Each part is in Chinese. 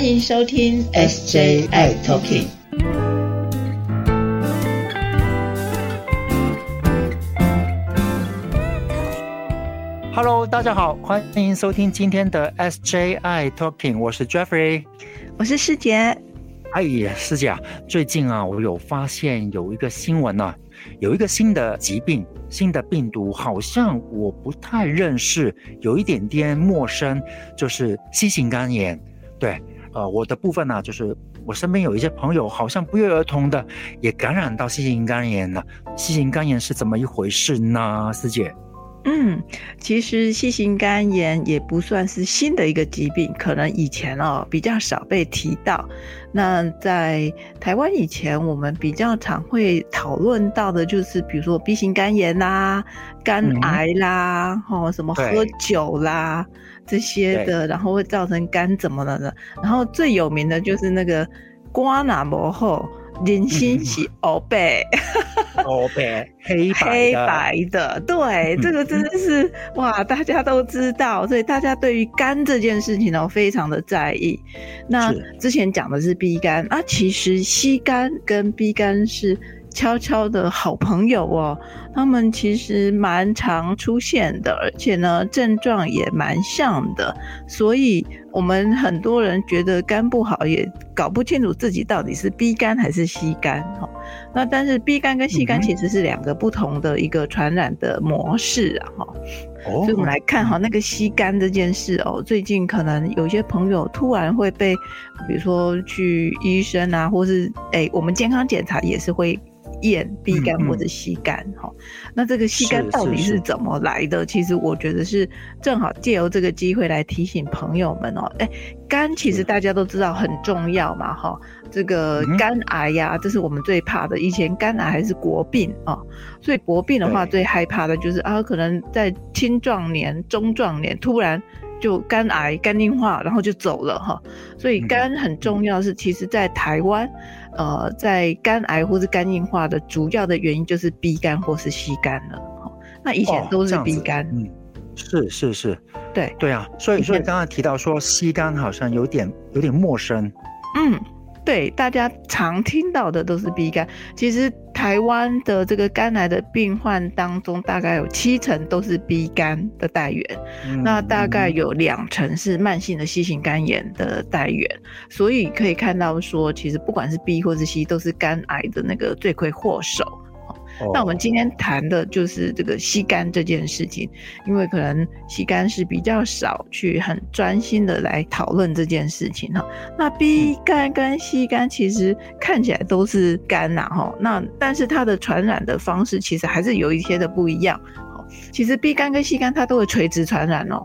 欢迎收听 SJI Talking。Hello，大家好，欢迎收听今天的 SJI Talking，我是 Jeffrey，我是师姐。哎呀，师姐啊，最近啊，我有发现有一个新闻呢，有一个新的疾病、新的病毒，好像我不太认识，有一点点陌生，就是新型肝炎。对，呃，我的部分呢，就是我身边有一些朋友，好像不约而同的也感染到 C 型肝炎了。C 型肝炎是怎么一回事呢，师姐？嗯，其实细型肝炎也不算是新的一个疾病，可能以前哦比较少被提到。那在台湾以前，我们比较常会讨论到的就是，比如说 B 型肝炎啦、肝癌啦、哦什么喝酒啦这些的，然后会造成肝怎么了的。然后最有名的就是那个瓜纳摩后。人心是欧白，欧白黑黑白的，对，这个真的是哇，大家都知道，所以大家对于肝这件事情呢，非常的在意。那之前讲的是 B 肝啊，其实 C 肝跟 B 肝是。悄悄的好朋友哦，他们其实蛮常出现的，而且呢症状也蛮像的，所以我们很多人觉得肝不好，也搞不清楚自己到底是 B 肝还是 C 肝哈。那但是 B 肝跟 C 肝其实是两个不同的一个传染的模式啊哈。所以我们来看哈那个 C 肝这件事哦，最近可能有些朋友突然会被，比如说去医生啊，或是哎我们健康检查也是会。验 B 肝或者 C 肝哈，那这个 C 肝到底是怎么来的？其实我觉得是正好借由这个机会来提醒朋友们哦，哎，肝其实大家都知道很重要嘛哈，这个肝癌呀，这是我们最怕的。以前肝癌还是国病啊，所以国病的话最害怕的就是啊，可能在青壮年、中壮年突然就肝癌、肝硬化，然后就走了哈。所以肝很重要，是其实在台湾。呃，在肝癌或是肝硬化的主要的原因就是 B 肝或是 C 肝了。那以前都是 B 肝，嗯，是是是，对对啊，所以所以刚刚提到说 C 肝好像有点有点陌生，嗯。对，大家常听到的都是 B 肝，其实台湾的这个肝癌的病患当中，大概有七成都是 B 肝的带源，那大概有两成是慢性的 C 型肝炎的带源，所以可以看到说，其实不管是 B 或是 C，都是肝癌的那个罪魁祸首。那我们今天谈的就是这个吸肝这件事情，因为可能吸肝是比较少去很专心的来讨论这件事情哈。那 B 肝跟吸肝其实看起来都是肝呐哈，那但是它的传染的方式其实还是有一些的不一样。其实 B 肝跟吸肝它都会垂直传染哦，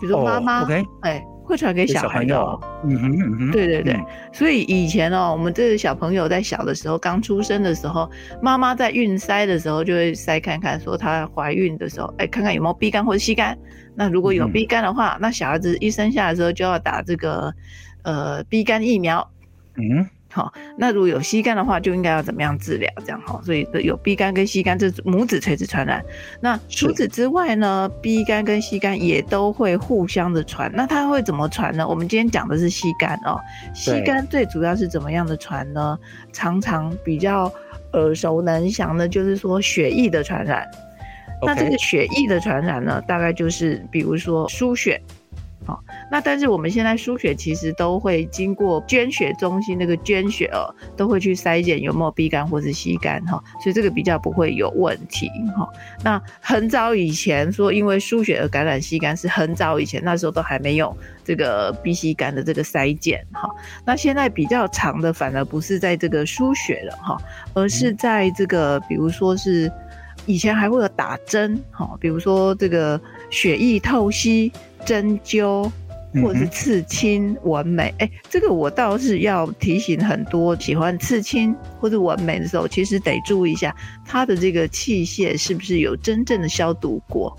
比如说妈妈，哎。会传给小孩的，嗯哼嗯哼，对对对，所以以前哦，我们这个小朋友在小的时候，刚出生的时候，妈妈在孕筛的时候就会筛看看，说她怀孕的时候，哎，看看有没有 B 肝或者 C 肝。那如果有 B 肝的话，那小孩子一生下来的时候就要打这个呃 B 肝疫苗。嗯。好，那如果有吸肝的话，就应该要怎么样治疗？这样哈，所以有 B 肝跟 C 肝这母子垂直传染。那除此之外呢，B 肝跟 C 肝也都会互相的传。那它会怎么传呢？我们今天讲的是吸肝哦。吸肝最主要是怎么样的传呢？常常比较耳熟能详的就是说血液的传染。那这个血液的传染呢，大概就是比如说输血。好，那但是我们现在输血其实都会经过捐血中心那个捐血哦，都会去筛检有没有 B 肝或是 C 肝哈，所以这个比较不会有问题哈。那很早以前说因为输血而感染 C 肝是很早以前，那时候都还没有这个 B、C 肝的这个筛检哈。那现在比较长的反而不是在这个输血了哈，而是在这个比如说是以前还会有打针哈，比如说这个血液透析。针灸或者是刺青纹眉，哎，这个我倒是要提醒很多喜欢刺青或者纹眉的时候，其实得注意一下它的这个器械是不是有真正的消毒过，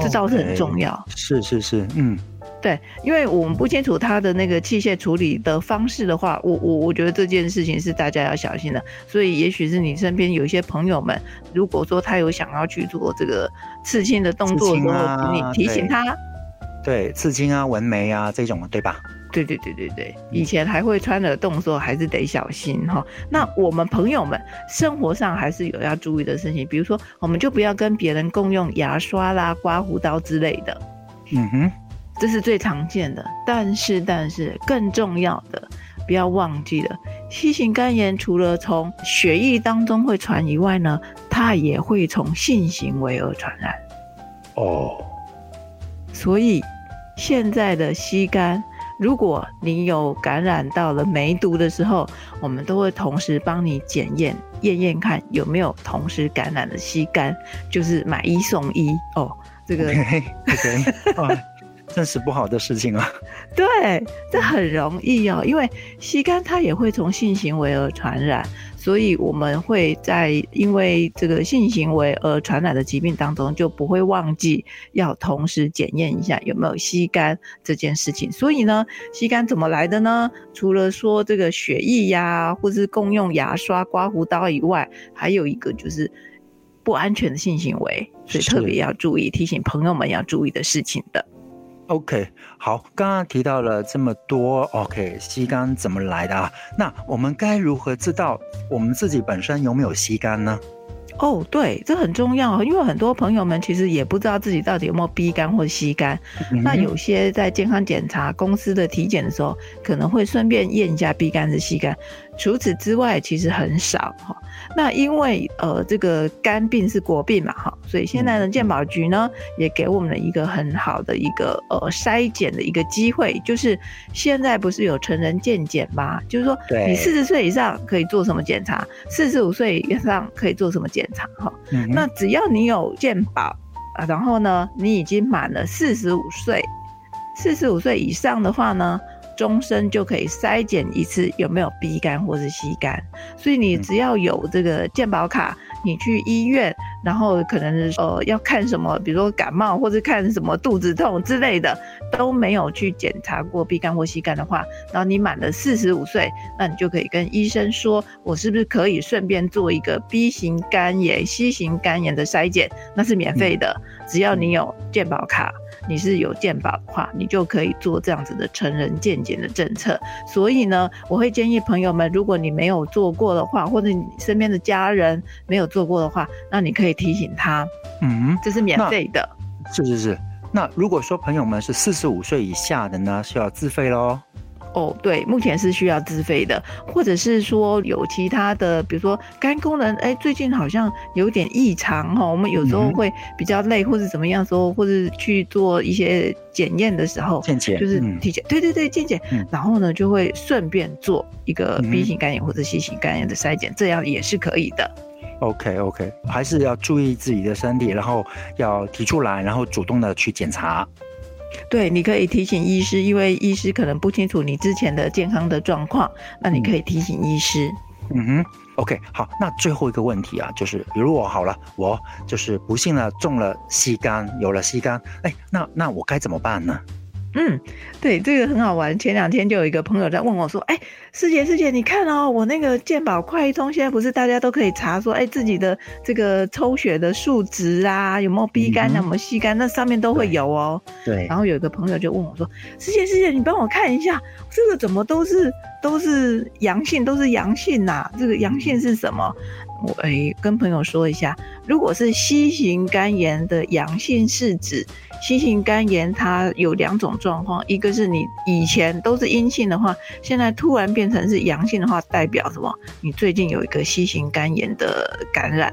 这倒是很重要。是是是，嗯，对，因为我们不清楚它的那个器械处理的方式的话，我我我觉得这件事情是大家要小心的。所以也许是你身边有一些朋友们，如果说他有想要去做这个刺青的动作的时候，你提醒他。对，刺青啊、纹眉啊这种，对吧？对对对对对，以前还会穿的动作，还是得小心哈。那我们朋友们生活上还是有要注意的事情，比如说，我们就不要跟别人共用牙刷啦、刮胡刀之类的。嗯哼，这是最常见的。但是，但是更重要的，不要忘记了，C 型肝炎除了从血液当中会传以外呢，它也会从性行为而传染。哦，所以现在的吸肝。如果你有感染到了梅毒的时候，我们都会同时帮你检验验验看有没有同时感染的吸肝，就是买一送一哦。这个 OK，真是不好的事情啊。对，这很容易哦，因为吸干它也会从性行为而传染。所以我们会在因为这个性行为而传染的疾病当中，就不会忘记要同时检验一下有没有吸干这件事情。所以呢，吸干怎么来的呢？除了说这个血液呀，或是共用牙刷、刮胡刀以外，还有一个就是不安全的性行为，所以特别要注意，提醒朋友们要注意的事情的。OK，好，刚刚提到了这么多，OK，吸肝怎么来的啊？那我们该如何知道我们自己本身有没有吸肝呢？哦，对，这很重要，因为很多朋友们其实也不知道自己到底有没有 B 肝或吸肝。那有些在健康检查公司的体检的时候，可能会顺便验一下 B 肝是吸肝。除此之外，其实很少哈。那因为呃，这个肝病是国病嘛哈，所以现在的健保局呢，也给我们了一个很好的一个呃筛检的一个机会，就是现在不是有成人健检吗？就是说，你四十岁以上可以做什么检查，四十五岁以上可以做什么检查哈。那只要你有健保啊，然后呢，你已经满了四十五岁，四十五岁以上的话呢。终身就可以筛检一次有没有 B 肝或是 C 肝，所以你只要有这个健保卡，你去医院，然后可能呃要看什么，比如说感冒或者看什么肚子痛之类的，都没有去检查过 B 肝或 C 肝的话，然后你满了四十五岁，那你就可以跟医生说，我是不是可以顺便做一个 B 型肝炎、C 型肝炎的筛检，那是免费的，只要你有健保卡。你是有健保的话，你就可以做这样子的成人健检的政策。所以呢，我会建议朋友们，如果你没有做过的话，或者你身边的家人没有做过的话，那你可以提醒他，嗯，这是免费的。是是是。那如果说朋友们是四十五岁以下的呢，需要自费喽。哦，对，目前是需要自费的，或者是说有其他的，比如说肝功能，哎，最近好像有点异常哈，我们有时候会比较累，或者怎么样时候，或者去做一些检验的时候，健检就是体检，对对对，健检，然后呢就会顺便做一个 B 型肝炎或者 C 型肝炎的筛检，这样也是可以的。OK OK，还是要注意自己的身体，然后要提出来，然后主动的去检查。对，你可以提醒医师，因为医师可能不清楚你之前的健康的状况，那你可以提醒医师。嗯哼，OK，好，那最后一个问题啊，就是如果好了，我就是不幸的中了吸肝，有了吸肝，哎，那那我该怎么办呢？嗯，对，这个很好玩。前两天就有一个朋友在问我说：“哎，师姐，师姐，你看哦，我那个健保快通现在不是大家都可以查说，哎，自己的这个抽血的数值啊，有没有 B 肝，有没有 C 肝，那上面都会有哦。”对。然后有一个朋友就问我说：“师姐，师姐，你帮我看一下，这个怎么都是都是阳性，都是阳性呐？这个阳性是什么？”我哎，跟朋友说一下，如果是 C 型肝炎的阳性是指。C 型肝炎它有两种状况，一个是你以前都是阴性的话，现在突然变成是阳性的话，代表什么？你最近有一个新型肝炎的感染。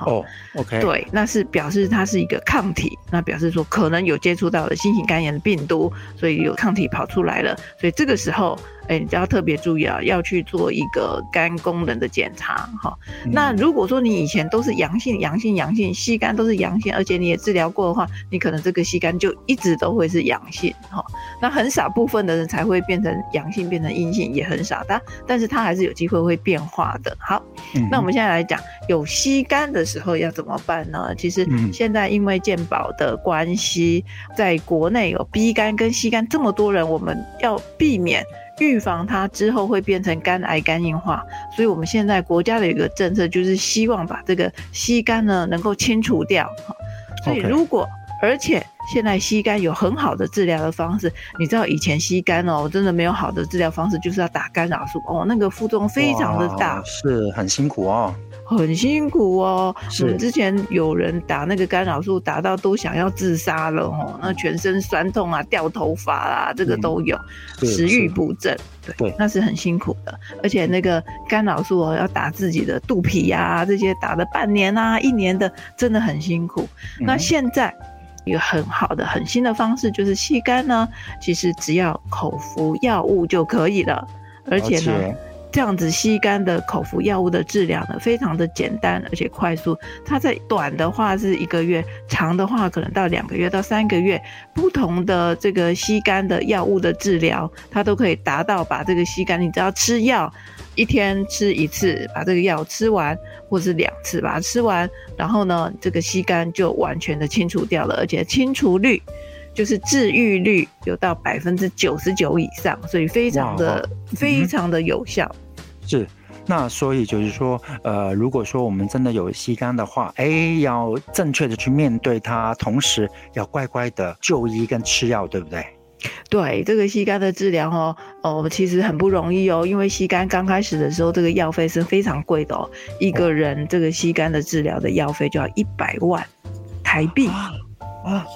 哦，OK，对，那是表示它是一个抗体，那表示说可能有接触到了新型肝炎的病毒，所以有抗体跑出来了，所以这个时候。哎，你要特别注意啊，要去做一个肝功能的检查哈。那如果说你以前都是阳性、阳性、阳性，吸肝都是阳性，而且你也治疗过的话，你可能这个吸肝就一直都会是阳性哈。那很少部分的人才会变成阳性，变成阴性也很少，但但是它还是有机会会变化的。好，那我们现在来讲，有吸肝的时候要怎么办呢？其实现在因为健保的关系，在国内有 B 肝跟吸肝这么多人，我们要避免。预防它之后会变成肝癌、肝硬化，所以我们现在国家的一个政策就是希望把这个吸肝呢能够清除掉。所以如果而且现在吸肝有很好的治疗的方式。你知道以前吸肝哦，真的没有好的治疗方式，就是要打干扰素哦，那个副作用非常的大，是很辛苦哦。很辛苦哦，是。我们之前有人打那个干扰素，打到都想要自杀了哦，那全身酸痛啊、掉头发啊，这个都有，是食欲不振，对，对。那是很辛苦的。而且那个干扰素哦，要打自己的肚皮呀、这些打了半年啊、一年的，真的很辛苦。那嗯现在。一个很好的、很新的方式就是吸干呢，其实只要口服药物就可以了，而且呢，这样子吸干的口服药物的治疗呢，非常的简单而且快速。它在短的话是一个月，长的话可能到两个月到三个月，不同的这个吸干的药物的治疗，它都可以达到把这个吸干，你只要吃药。一天吃一次，把这个药吃完，或是两次把它吃完，然后呢，这个吸干就完全的清除掉了，而且清除率就是治愈率有到百分之九十九以上，所以非常的非常的有效。是。那所以就是说，呃，如果说我们真的有吸干的话，哎，要正确的去面对它，同时要乖乖的就医跟吃药，对不对？对这个吸肝的治疗哦，哦，其实很不容易哦，因为吸肝刚开始的时候，这个药费是非常贵的哦，一个人这个吸肝的治疗的药费就要一百万台币。啊，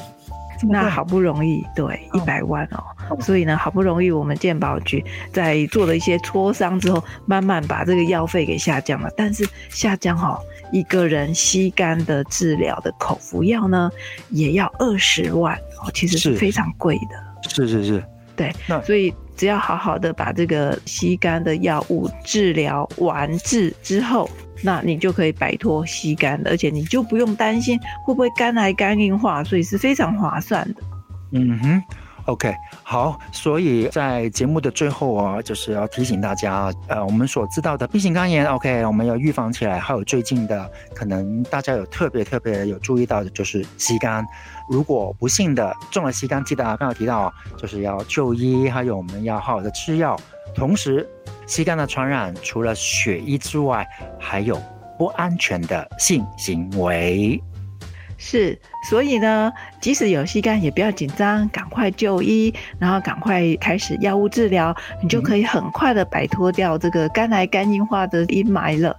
那好不容易，对，一百万哦，哦。所以呢，好不容易我们健保局在做了一些磋商之后，慢慢把这个药费给下降了。但是下降哦，一个人吸肝的治疗的口服药呢，也要二十万哦，其实是是。非常贵的。是是是，对，那所以只要好好的把这个吸肝的药物治疗完治之后，那你就可以摆脱吸干了，而且你就不用担心会不会肝癌肝硬化，所以是非常划算的。嗯哼。OK，好，所以在节目的最后啊，就是要提醒大家啊，呃，我们所知道的 B 型肝炎，OK，我们要预防起来。还有最近的，可能大家有特别特别有注意到的，就是吸肝。如果不幸的中了吸肝，记得啊，刚刚提到啊，就是要就医，还有我们要好好的吃药。同时，吸肝的传染除了血液之外，还有不安全的性行为。是，所以呢，即使有吸干，也不要紧张，赶快就医，然后赶快开始药物治疗，你就可以很快的摆脱掉这个肝癌肝硬化的阴霾了。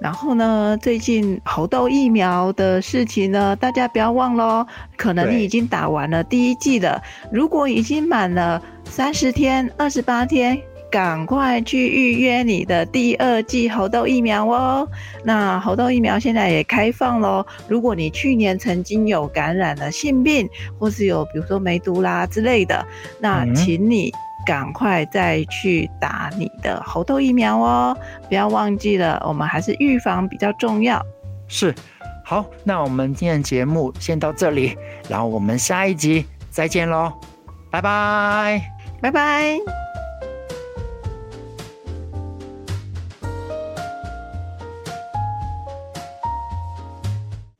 然后呢，最近猴痘疫苗的事情呢，大家不要忘喽。可能你已经打完了第一剂了，如果已经满了三十天、二十八天，赶快去预约你的第二剂猴痘疫苗哦。那猴痘疫苗现在也开放喽。如果你去年曾经有感染了性病，或是有比如说梅毒啦之类的，那嗯请你赶快再去打你的猴痘疫苗哦。不要忘记了，我们还是预防比较重要。是，好，那我们今天的节目先到这里，然后我们下一集再见喽，拜拜。拜拜。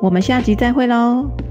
我们下集再会喽。